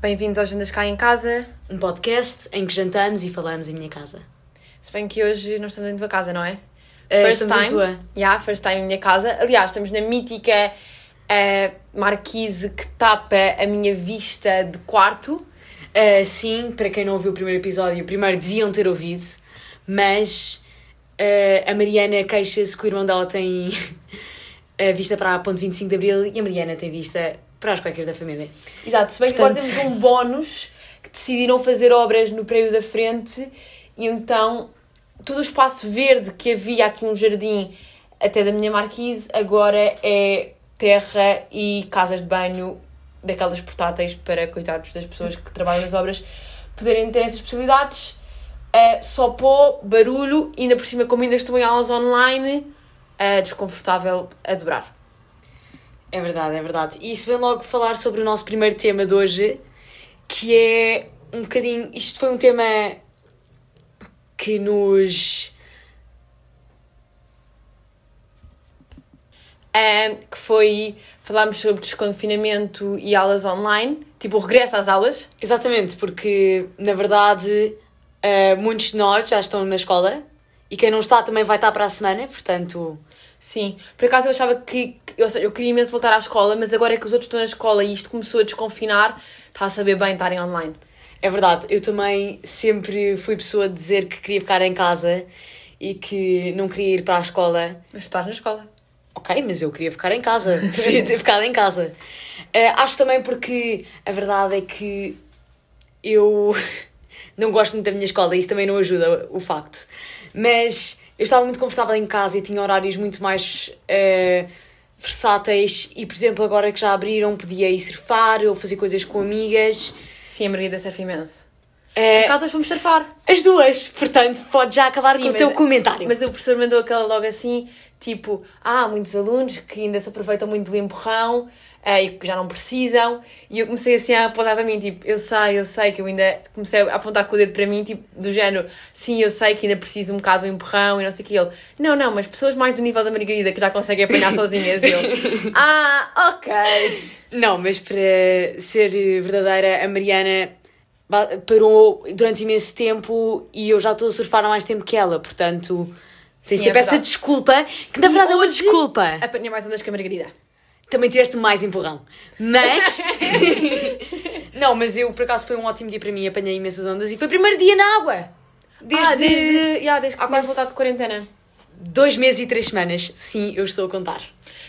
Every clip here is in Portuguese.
Bem-vindos ao Jandas Cá em Casa. Um podcast em que jantamos e falamos em minha casa. Se bem que hoje não estamos dentro da casa, não é? Eh, estamos em tua. Yeah, first time em minha casa. Aliás, estamos na mítica eh, marquise que tapa a minha vista de quarto. Uh, sim, para quem não ouviu o primeiro episódio, primeiro deviam ter ouvido, mas uh, a Mariana queixa-se que o irmão dela tem a vista para a ponte 25 de Abril e a Mariana tem vista para as cuecas da família. Exato, se bem que Portanto- agora temos um bónus que decidiram fazer obras no prédio da frente e então todo o espaço verde que havia aqui um jardim até da minha marquise agora é terra e casas de banho daquelas portáteis para coitados das pessoas que trabalham nas obras poderem ter essas possibilidades. É só pó, barulho, ainda por cima, como ainda estou em aulas online, é desconfortável a dobrar. É verdade, é verdade. E isso vem logo falar sobre o nosso primeiro tema de hoje, que é um bocadinho. Isto foi um tema que nos. Que foi falámos sobre desconfinamento e aulas online, tipo o regresso às aulas. Exatamente, porque na verdade uh, muitos de nós já estão na escola e quem não está também vai estar para a semana, portanto. Sim, por acaso eu achava que, ou seja, eu queria imenso voltar à escola, mas agora é que os outros estão na escola e isto começou a desconfinar, está a saber bem estarem online. É verdade, eu também sempre fui pessoa de dizer que queria ficar em casa e que não queria ir para a escola. Mas tu estás na escola. Ok, mas eu queria ficar em casa, preferia ter ficado em casa. Eh, acho também porque a verdade é que eu não gosto muito da minha escola e isso também não ajuda o facto. Mas eu estava muito confortável em casa e tinha horários muito mais eh, versáteis e, por exemplo, agora que já abriram, podia ir surfar ou fazer coisas com amigas. Sim, a Margarida surfa imenso. Eh, Por acaso fomos surfar. as duas, portanto, podes já acabar Sim, com o teu comentário. Mas o professor mandou aquela logo assim, tipo, ah, há muitos alunos que ainda se aproveitam muito do empurrão eh, e que já não precisam. E eu comecei assim a apontar para mim, tipo, eu sei, eu sei que eu ainda comecei a apontar com o dedo para mim, tipo, do género, sim, eu sei que ainda preciso um bocado do empurrão e não sei o que. Ele, não, não, mas pessoas mais do nível da Margarida que já conseguem apanhar sozinhas. Eu, ah, ok. Não, mas para ser verdadeira, a Mariana parou durante imenso tempo e eu já estou a surfar há mais tempo que ela, portanto tem Sim, sempre é essa desculpa, que na verdade é uma desculpa. Apanhei mais ondas que a Margarida. Também tiveste mais empurrão. Mas. não, mas eu por acaso foi um ótimo dia para mim, apanhei imensas ondas e foi o primeiro dia na água. Desde, ah, desde, yeah, desde que tinha voltado de quarentena. dois meses e três semanas. Sim, eu estou a contar.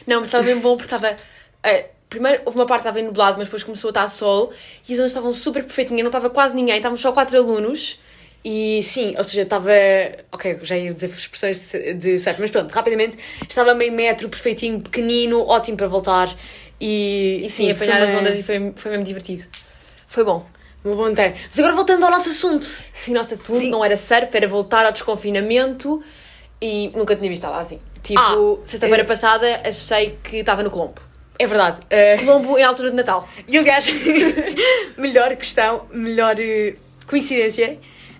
Não, mas estava bem bom porque estava. eh, primeiro houve uma parte que estava nublado, mas depois começou a estar sol e as ondas estavam super perfeitinhas, não estava quase ninguém, estávamos só quatro alunos. E sim, ou seja, estava. Ok, já ia dizer expressões de surf, mas pronto, rapidamente estava meio metro, perfeitinho, pequenino, ótimo para voltar. E, E sim, apanhar foi as ondas e foi, foi mesmo divertido. Foi bom. Uma boa inteira. Mas agora voltando ao nosso assunto. Sim, nossa, tudo Sim. não era surf, era voltar ao desconfinamento e nunca tinha visto nada assim. Tipo, Ah, sexta-feira eh. passada achei que estava no Colombo. É verdade. eh, Colombo em altura de Natal. E aliás, melhor questão, melhor eh, coincidência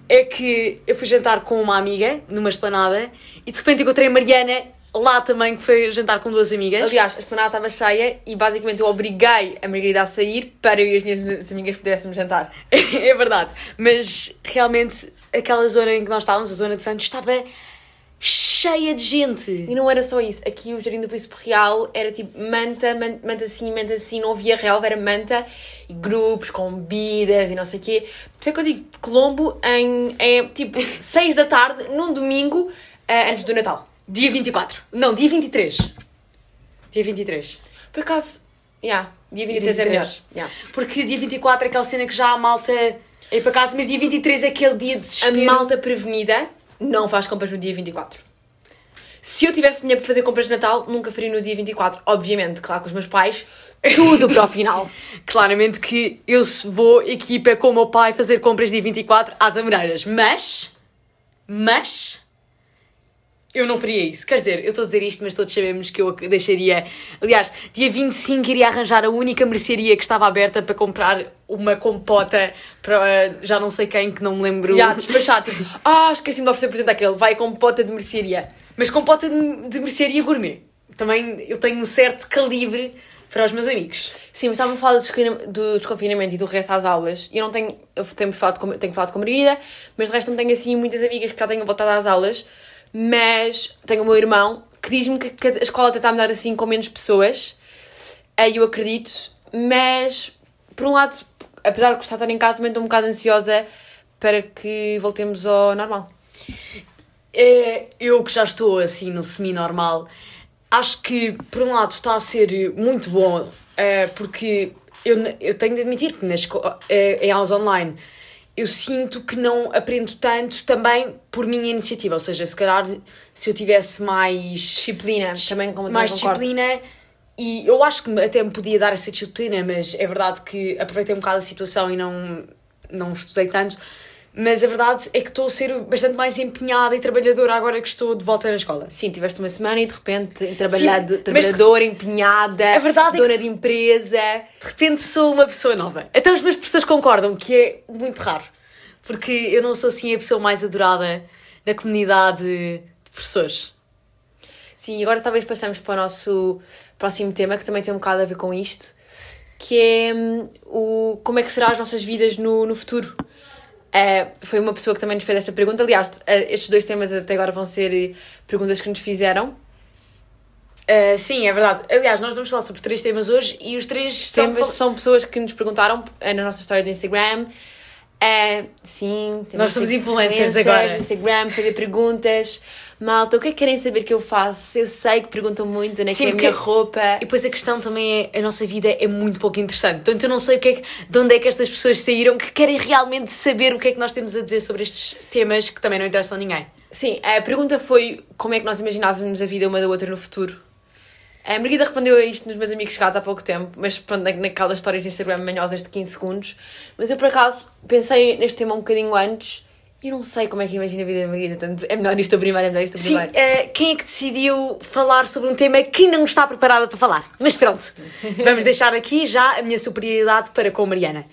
é que eu fui jantar com uma amiga numa esplanada e de repente encontrei a Mariana lá também, que foi jantar com duas amigas. Aliás, a esplanada estava cheia e basicamente eu obriguei a Margarida a sair para eu e as minhas amigas pudéssemos jantar. é verdade. Mas realmente aquela zona em que nós estávamos, a zona de Santos, estava cheia de gente. E não era só isso, aqui o Jardim do Príncipe Real era tipo manta, man- manta assim, manta assim, não havia relva, era manta e grupos com bebidas e não sei o quê. Por isso é que eu digo, Colombo em, é tipo 6 da tarde, num domingo, eh, antes do Natal. Dia 24. Não, dia 23. Dia 23. Por acaso, yeah, dia 23 é 23. melhor. Yeah. Porque dia 24 é aquela cena que já a malta é para casa, mas dia 23 é aquele dia de A desespero. malta prevenida não faz compras no dia 24. Se eu tivesse dinheiro para fazer compras de Natal, nunca faria no dia 24. Obviamente, claro, com os meus pais, tudo para o final. Claramente que eu vou equipa com o meu pai fazer compras dia 24 às Amoreiras, mas. Mas. Eu não faria isso. Quer dizer, eu estou a dizer isto, mas todos sabemos que eu deixaria. Aliás, dia 25 iria arranjar a única mercearia que estava aberta para comprar uma compota para já não sei quem, que não me lembro. Já, despachar, tipo, ah, esqueci-me de oferecer presente àquele, vai com pota de mercearia. Mas compota de, de mercearia gourmet. Também eu tenho um certo calibre para os meus amigos. Sim, mas estávamos a falar do desconfina- do desconfinamento e do regresso às aulas. E eu não tenho. Eu tenho falado com, tenho falado com a Margarida, mas de resto não tenho assim muitas amigas que já tenham voltado às aulas. Mas tenho o meu irmão que diz-me que, a escola está a mudar assim com menos pessoas. Aí eu acredito. Mas, por um lado, apesar de gostar de estar em casa, também estou um bocado ansiosa para que voltemos ao normal. É, eu que já estou assim no semi-normal, acho que por um lado está a ser muito bom, é, porque eu, eu tenho de admitir que na escola, é, em aulas online eu sinto que não aprendo tanto também por minha iniciativa, ou seja, se calhar se eu tivesse mais Disciplina, também como mais concordo. disciplina e eu acho que até me podia dar essa disciplina, mas é verdade que aproveitei um bocado a situação e não, não estudei tanto. Mas a verdade é que estou a ser bastante mais empenhada e trabalhadora agora que estou de volta na escola. Sim, tiveste uma semana e de repente trabalhado, mas de- trabalhadora, empenhada, A verdade é dona que- de empresa. De repente sou uma pessoa nova. Até os meus professores concordam, que é muito raro. Porque eu não sou assim a pessoa mais adorada da comunidade de professores. Sim, agora talvez passamos para o nosso próximo tema, que também tem um bocado a ver com isto, que é hum, o, como é que serão as nossas vidas no, no futuro. Eh, foi uma pessoa que também nos fez esta pergunta. Aliás, eh, estes dois temas até agora vão ser eh, perguntas que nos fizeram. Ah, sim, é verdade. Aliás, nós vamos falar sobre três temas hoje e os três são... Temas são pessoas que nos perguntaram eh, na nossa história do Instagram. Eh, sim, Nós somos influencers influencers, agora. Instagram, fazer perguntas. Malta, o que é que querem saber que eu faço? Eu sei que perguntam muito onde é que Sim, é a minha roupa. E depois a questão também é, a nossa vida é muito pouco interessante. Portanto, eu não sei o que é que, de onde é que estas pessoas saíram que querem realmente saber o que é que nós temos a dizer sobre estes temas que também não interessam a ninguém. Sim, a pergunta foi como é que nós imaginávamos a vida uma da outra no futuro. A Margarida respondeu a isto nos meus amigos chegados há pouco tempo, mas pronto, na- naquelas histórias de Instagram manhosas de 15 segundos. Mas eu, por acaso, pensei neste tema um bocadinho antes eu não sei como é que imagina a vida da Margarida, portanto, é melhor isto primeiro, é melhor isto Sim, primeiro. eh, quem é que decidiu falar sobre um tema que não está preparada para falar? Mas pronto, vamos deixar aqui já a minha superioridade para com a Mariana.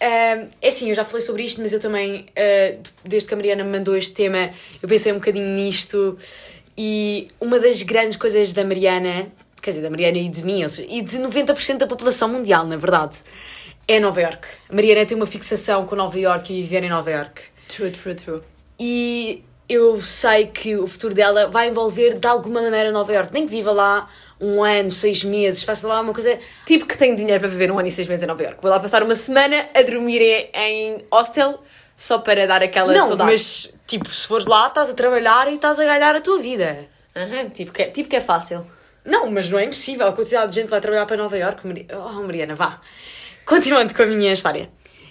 Ah, é assim, eu já falei sobre isto, mas eu também, ah, desde que a Mariana me mandou este tema, eu pensei um bocadinho nisto. E uma das grandes coisas da Mariana, quer dizer, da Mariana e de mim, seja, e de 90% da população mundial, na verdade, é Nova York. A Mariana tem uma fixação com Nova York e viver em Nova York. True, true, true. E eu sei que o futuro dela vai envolver de alguma maneira Nova York. Nem que viva lá um ano, seis meses, faça lá uma coisa. Tipo que tenho dinheiro para viver um ano e seis meses em Nova Iorque. Vou lá passar uma semana a dormir em, hostel só para dar aquela não, saudade. mas tipo, se fores lá, estás a trabalhar e estás a ganhar a tua vida. Aham, tipo, que, é- tipo que é fácil. Não, mas não é impossível. A quantidade de gente vai trabalhar para Nova York. Oh, Mariana, vá. Continuando com a minha história.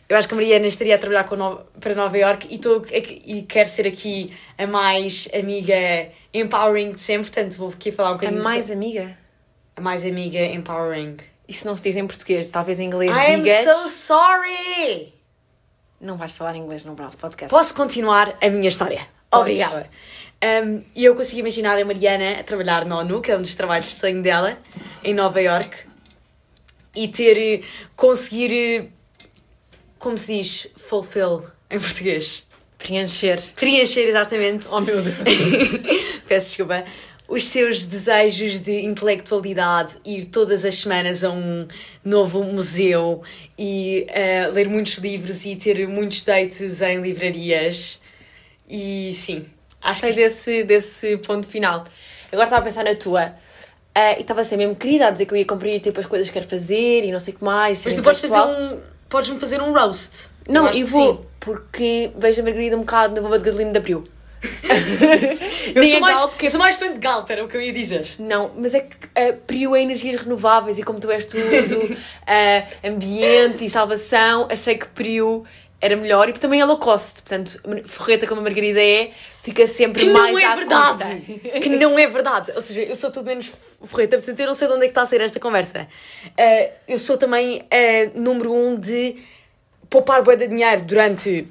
Eu acho que a Mariana estaria a trabalhar no- para Nova York e, aqui- e quero ser aqui a mais amiga empowering de sempre. Portanto, vou aqui falar um A bocadinho mais so- amiga. a mais amiga empowering. Isso não se diz em português, talvez em inglês I am digas. so sorry! Não vais falar inglês no nosso podcast. Posso continuar a minha história? Podes. Obrigada. Um, E eu consigo imaginar a Mariana a trabalhar na ONU, que é um dos trabalhos de sonho dela, em Nova York, e ter, eh, conseguir, eh, como se diz, fulfill em português. Preencher. Preencher exatamente. Oh meu Deus. Peço desculpa. Os seus desejos de intelectualidade, ir todas as semanas a um novo museu e eh, ler muitos livros e ter muitos dates em livrarias. E sim, acho que desse, desse ponto final. Agora estava a pensar na tua. Ah, e estava a ser mesmo querida a dizer que eu ia cumprir tipo, as coisas que quero fazer e não sei o que mais. Mas tu podes fazer um. Podes-me fazer um roast. Não, eu que vou, sim. porque vejo a Margarida um bocado na bomba de gasolina da Priu. Eu sou mais, Gal, porque- eu sou mais fã de Galp, era o que eu ia dizer. Não, mas é que Priu é energias renováveis e como tu és tudo, ah, ambiente e salvação, achei que Priu era melhor e também é low cost. Portanto, forreta como a Margarida é, fica sempre Que mais não é à verdade! custa. que não é verdade! Ou seja, eu sou tudo menos forreta, portanto eu não sei de onde é que está a sair esta conversa. Ah, eu sou também ah, número um de poupar bué de dinheiro durante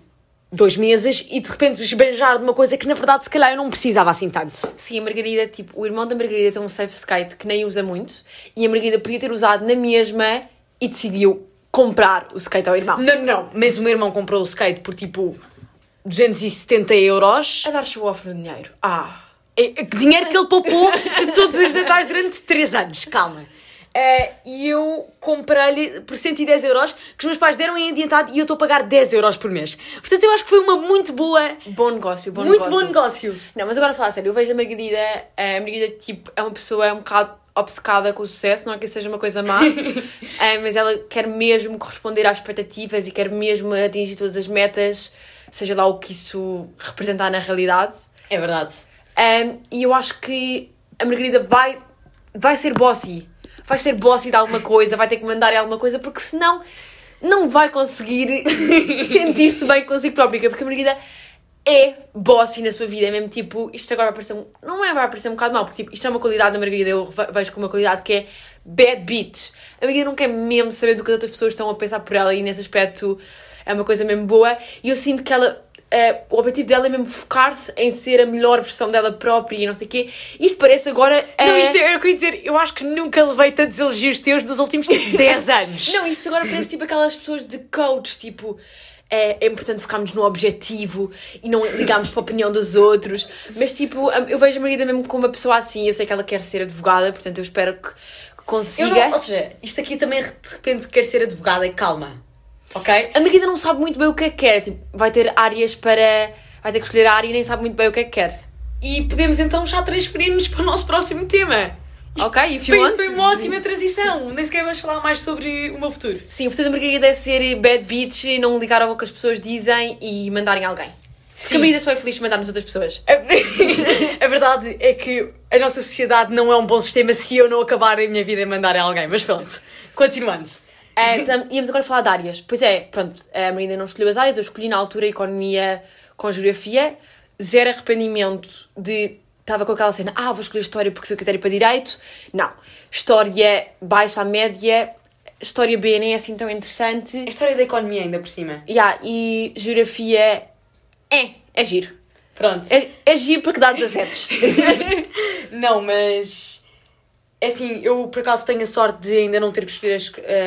dois meses e de repente esbanjar de uma coisa que na verdade se calhar eu não precisava assim tanto. Sim, a Margarida, tipo, o irmão da Margarida tem um safe skate que nem usa muito e a Margarida podia ter usado na mesma e decidiu comprar o skate ao irmão. Não, não, mas o meu irmão comprou o skate por tipo 270 euros. A dar show off no dinheiro. Ah. É, é dinheiro que ele poupou de todos os natais durante 3 anos. Calma. eh, e eu comprei-lhe por 110 euros, que os meus pais deram em adiantado e eu estou a pagar 10 euros por mês. Portanto, eu acho que foi uma muito boa, Bom negócio, bom muito negócio. bom negócio. Não, mas agora a falar sério, eu vejo a Margarida, a Margarida, tipo, é uma pessoa um bocado obcecada com o sucesso, não é que isso seja uma coisa má, eh, mas ela quer mesmo corresponder às expectativas e quer mesmo atingir todas as metas, seja lá o que isso representar na realidade. É verdade. Um, e eu acho que a Margarida vai, vai ser bossy. Vai ser bossy de alguma coisa, vai ter que mandar em alguma coisa, porque senão não vai conseguir sentir-se bem consigo própria. Porque a Margarida é bossy na sua vida. É mesmo tipo, isto agora vai parecer um, Não é, vai parecer um bocado mal, porque tipo, isto é uma qualidade da Margarida. Eu ve- vejo como uma qualidade que é bad bitch. A Margarida não quer mesmo saber do que as outras pessoas estão a pensar por ela e nesse aspecto é uma coisa mesmo boa. E eu sinto que ela. eh, o objetivo dela é mesmo focar-se em ser a melhor versão dela própria e não sei o quê. Isto parece agora. Não, eh, isto é- eu ia dizer. Eu acho que nunca levei tantos elogios teus nos últimos tipo, 10 anos. Não, isto agora parece tipo aquelas pessoas de coach, tipo. É, é importante focarmos no objetivo e não ligarmos para a opinião dos outros. Mas, tipo, eu vejo a Margarida mesmo como uma pessoa assim. Eu sei que ela quer ser advogada, portanto, eu espero que, consiga. não, ou seja, isto aqui também de repente quer ser advogada e calma. Ok? A Margarida não sabe muito bem o que é que quer. Tipo, vai ter áreas para. Vai ter que escolher a área e nem sabe muito bem o que é que quer. E podemos então já transferir-nos para o nosso próximo tema. Isto, Ok, if foi, you want. foi uma ótima transição. Nem sequer vamos falar mais sobre o meu futuro. Sim, o futuro da Margarida é ser bad bitch, não ligar ao que as pessoas dizem e mandarem alguém. Porque a Margarida só é feliz de mandar nas outras pessoas. A, a verdade é que a nossa sociedade não é um bom sistema se eu não acabar a minha vida em mandar a alguém. Mas pronto, continuando. É, tam- íamos agora falar de áreas. Pois é, pronto, a Marina não escolheu as áreas, eu escolhi na altura economia com geografia, zero arrependimento de. Estava com aquela cena, ah, vou escolher história porque se eu quiser ir para direito. Não. História baixa à média, história B nem é assim tão interessante. A história da economia ainda por cima. Yeah, e geografia é, é giro. Pronto. É, é giro porque dá 17. Não, mas. É assim, eu por acaso tenho a sorte de ainda não ter que escolher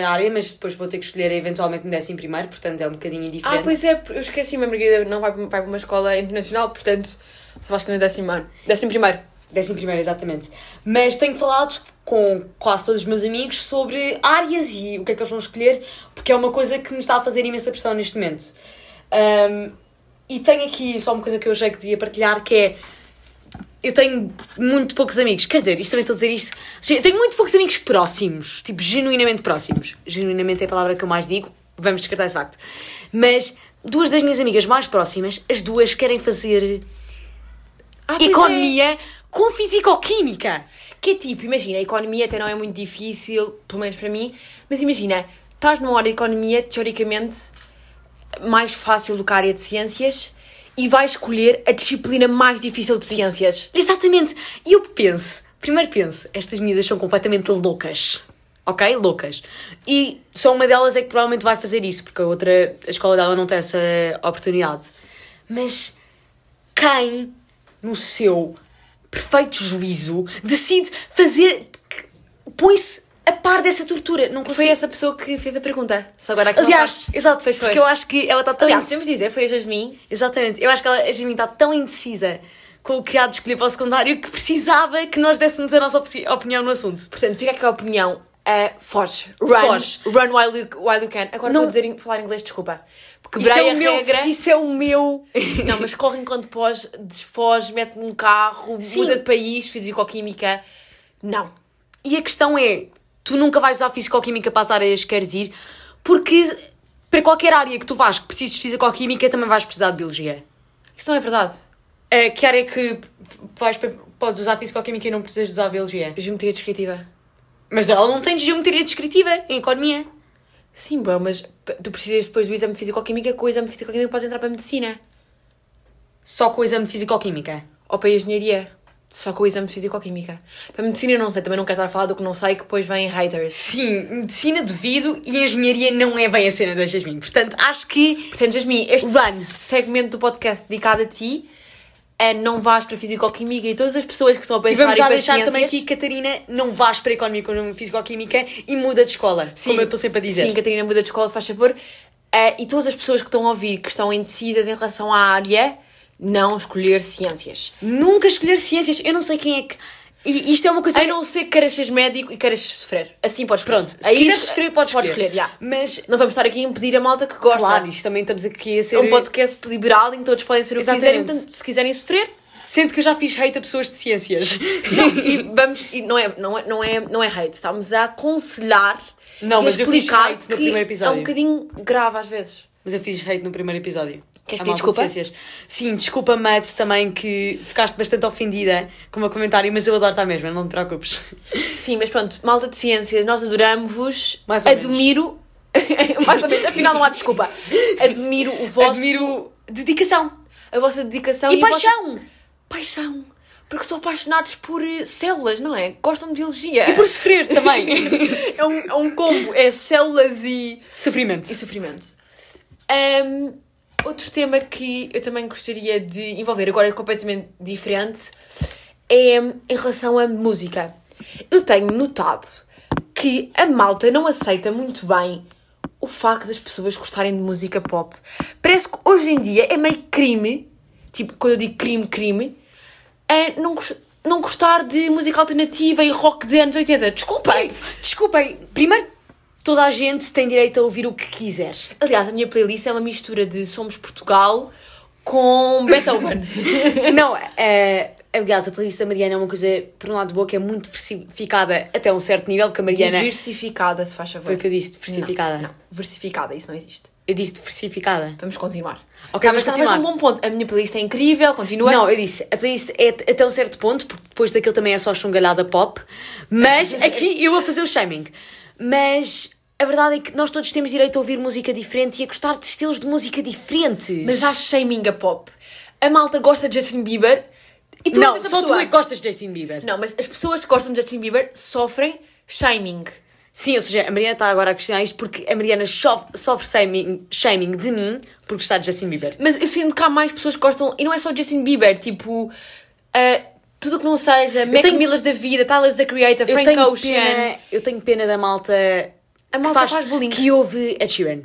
a área, mas depois vou ter que escolher eventualmente no décimo primeiro, portanto é um bocadinho indiferente. ah, pois é, eu esqueci-me, a Margarida não vai, vai para uma escola internacional, portanto, vai escolher no décimo ano. Décimo primeiro. Décimo primeiro, exatamente. Mas tenho falado com quase todos os meus amigos sobre áreas e o que é que eles vão escolher, porque é uma coisa que me está a fazer imensa pressão neste momento. Ahm, e tenho aqui só uma coisa que eu achei que devia partilhar, que é... Eu tenho muito poucos amigos, quer dizer, isto também estou a dizer isto. Tenho muito poucos amigos próximos, tipo, genuinamente próximos. Genuinamente é a palavra que eu mais digo, vamos descartar esse facto. Mas duas das minhas amigas mais próximas, as duas querem fazer Ah, pois é. economia com fisicoquímica. Que é tipo, imagina, a economia até não é muito difícil, pelo menos para mim, mas imagina, estás numa hora de economia, teoricamente, mais fácil do que a área de ciências, e vais escolher a disciplina mais difícil de ciências. Exatamente. E eu penso, primeiro penso, estas miúdas são completamente loucas. Ok? Loucas. E só uma delas é que provavelmente vai fazer isso, porque a outra, a escola dela não tem essa oportunidade. Mas quem, no seu perfeito juízo, decide fazer. põe-se a par dessa tortura? Não consigo. Foi essa pessoa que fez a pergunta. Só agora que não Aliás, exato, foi. porque eu acho que ela está tão Aliás, indecisa. podemos dizer, foi a Jasmine. Exatamente, eu acho que ela, a Jasmine está tão indecisa com o que há de escolher para o secundário que precisava que nós dessemos a nossa opinião no assunto. Portanto, fica aqui a opinião. Uh, foge. Run. Foge. Run while you, while you can. Agora Não- estou a dizer, falar inglês, desculpa. Isso Quebrei é, a o meu, regra. isso é o meu. Não, mas corre enquanto pós, desfoge, mete num carro, Sim. muda de país, fisicoquímica. Não. E a questão é: tu nunca vais usar fisicoquímica para as áreas que queres ir, porque para qualquer área que tu vais que precises de fisicoquímica também vais precisar de biologia. Isso não é verdade. Eh, que área é que vais, podes usar fisicoquímica e não precisas de usar biologia? Geometria descritiva. Mas ela não tem geometria descritiva em economia. Sim, bro, mas tu precisas depois do exame de fisicoquímica, com o exame de fisicoquímica podes entrar para a medicina. Só com o exame de fisicoquímica. Ou para a engenharia. Só com o exame de fisicoquímica. Para a medicina eu não sei, também não quero estar a falar do que não sei, que depois vêm haters. Sim, medicina devido e engenharia não é bem a cena da Jasmine. Portanto, acho que. Portanto, Jasmine, este Run. segmento do podcast dedicado a ti é não vais para a fisicoquímica e todas as pessoas que estão a E pensar vamos em já deixar ciências... também aqui, Catarina, não vais para a economia com fisicoquímica e muda de escola. como eu estou sempre a dizer. Sim, Catarina, muda de escola, se faz favor. Eh, e todas as pessoas que estão a ouvir, que estão indecisas em relação à área, não escolher ciências. Nunca escolher ciências. Eu não sei quem é que. E isto é uma coisa. A não ser que queiras ser médico e queiras sofrer. Assim podes escolher. Pronto, se quiseres sofrer, podes escolher. escolher. já. Mas, Não vamos estar aqui a impedir a malta que gosta. claro, isto também estamos aqui a ser. É um podcast liberal em que todos podem ser o que quiserem. Exatamente. Portanto, se quiserem sofrer, Sendo que eu já fiz hate a pessoas de ciências. e vamos. E não, é, não, é, não, é, não é hate, estamos a aconselhar Não, mas eu fiz hate no primeiro É episódio. um bocadinho grave às vezes. Mas eu fiz hate no primeiro episódio. Queres pedir de desculpa? ciências. Sim, desculpa, Mads, também que ficaste bastante ofendida com o meu comentário, mas eu adoro estar mesmo, não te preocupes. Sim, mas pronto, malta de ciências, nós adoramos-vos. Mais ou admiro. mais ou menos, afinal não há desculpa. Admiro o vosso. Admiro dedicação a vossa dedicação e, a vossa- paixão. Paixão. Porque são apaixonados por eh, células, não é? Gostam de biologia. E por sofrer também. é, um, é um combo. É células e, Sofrimento. e sofrimento. Ahm, outro tema que eu também gostaria de envolver, agora é completamente diferente, é em relação à música. Eu tenho notado que a malta não aceita muito bem o facto das pessoas gostarem de música pop. Parece que hoje em dia é meio crime, tipo, quando eu digo crime, crime, é não, não gostar de música alternativa e rock de anos 80. Desculpem! Tipo, desculpem, primeiro, toda a gente tem direito a ouvir o que quiser. Aliás, a minha playlist é uma mistura de Somos Portugal com Beethoven. Não, é, aliás, a playlist da Mariana é uma coisa, por um lado, boa, que é muito diversificada até um certo nível, porque a Mariana. Diversificada, se faz favor. Foi o que eu disse, diversificada. Não, não, versificada, isso não existe. Eu disse diversificada. Vamos continuar. Ok, Tá, vamos mas continuar. Mas um bom ponto. A minha playlist é incrível, continua. Não, eu disse, a playlist é até um certo ponto, porque depois daquilo também é só chungalhada pop, mas aqui eu vou fazer o shaming. Mas a verdade é que nós todos temos direito a ouvir música diferente e a gostar de estilos de música diferentes. Mas há shaming a pop. A malta gosta de Justin Bieber e tu não, és essa só tu pessoa. é que gostas de Justin Bieber. Não, mas as pessoas que gostam de Justin Bieber sofrem shaming. Sim, ou seja, a Mariana está agora a questionar isto porque a Mariana sofre, sofre shaming, shaming de mim por gostar de Justin Bieber. Mas eu sinto que há mais pessoas que gostam, e não é só Justin Bieber, tipo, ah, tudo o que não seja, Mac tenho- Millas da vida, Tyler the Creator, Eu Frank tenho, Ocean. pena, eu tenho pena da malta, A que malta faz bullying. que ouve Ed Sheeran.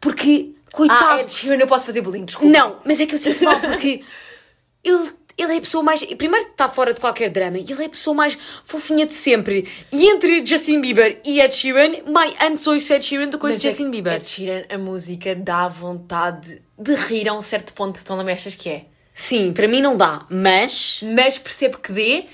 Porque, coitado, Ah, Ed Sheeran, eu posso fazer bullying, desculpa. Não, mas é que eu sinto mal porque ele, ele é a pessoa mais. Primeiro está fora de qualquer drama e ele é a pessoa mais fofinha de sempre. E entre Justin Bieber e Ed Sheeran, mais antes ouço Ed Sheeran do que ouço é Justin que Bieber. Ed Sheeran, a música dá vontade de rir a um certo ponto de tão lamechas que é. Sim, para mim não dá, mas. Mas percebo que dê.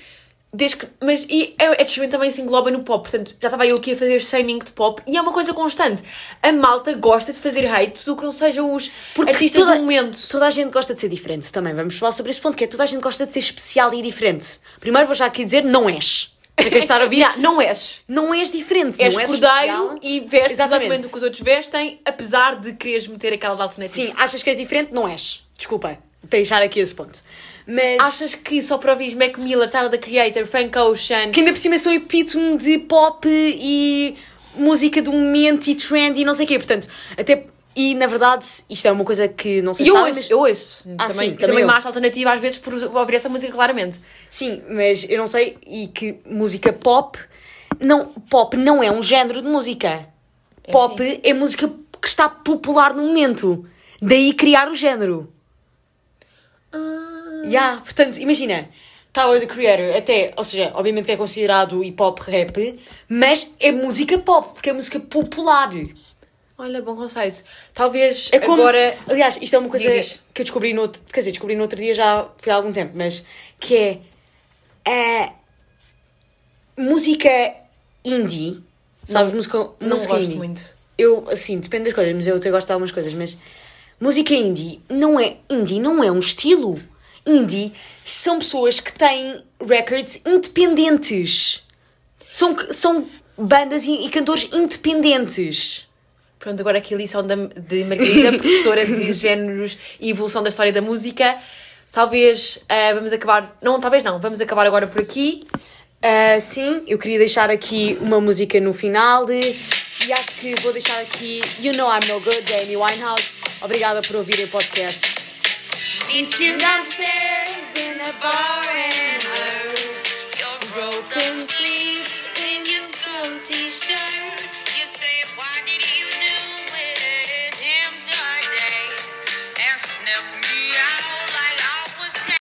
Desde que, mas e Ed Sheeran também se engloba no pop, portanto já estava eu aqui a fazer shaming de pop e é uma coisa constante. A malta gosta de fazer hate do que não sejam os artistas toda, do momento. Toda a gente gosta de ser diferente também. Vamos falar sobre esse ponto, que é toda a gente gosta de ser especial e diferente. Primeiro vou já aqui dizer, não és. Para quem está a ouvir, Yeah, não és. não és diferente. És não és cordeiro especial. e vestes Exatamente. exatamente o que os outros vestem, apesar de quereres meter aquelas alternativas. Sim, achas que és diferente? Não és. Desculpa, deixar aqui esse ponto. Mas. Achas que só para ouvires Mac Miller, Tyler the Creator, Frank Ocean, que ainda por cima sou epítome de pop e música do momento e trend e não sei o quê. Portanto, até. E na verdade, isto é uma coisa que não sei eu se sabem, ouço, mas- eu ouço. Ah, também, sim, também também eu. acho alternativa às vezes por ouvir essa música claramente. Sim, mas eu não sei. E que música pop. Não, pop não é um género de música. pop é música que está popular no momento. Daí criar o género. Ah. Yeah, portanto, imagina. Tower the Creator, até, ou seja, obviamente que é considerado hip hop rap, mas é música pop, porque é música popular. Olha, bom conceito. Talvez É como, agora. aliás, isto é uma coisa Diz, diz. que eu descobri no outro, quer dizer, descobri no outro dia já foi há algum tempo, mas que é, é música indie, sabes, música, Não música gosto indie. muito. Eu, assim, depende das coisas, mas eu até gosto de algumas coisas, mas música indie não é, indie não é um estilo. Indie são pessoas que têm records independentes. São, são bandas e, e cantores independentes. Pronto, agora aqui a lição da, de Margarida, professora de géneros e evolução da história da música. Talvez ah, vamos acabar. Não, talvez não. Vamos acabar agora por aqui. Ah, sim, eu queria deixar aqui uma música no final de, e acho que vou deixar aqui You Know I'm No Good, da Amy Winehouse. Obrigada por ouvirem o podcast.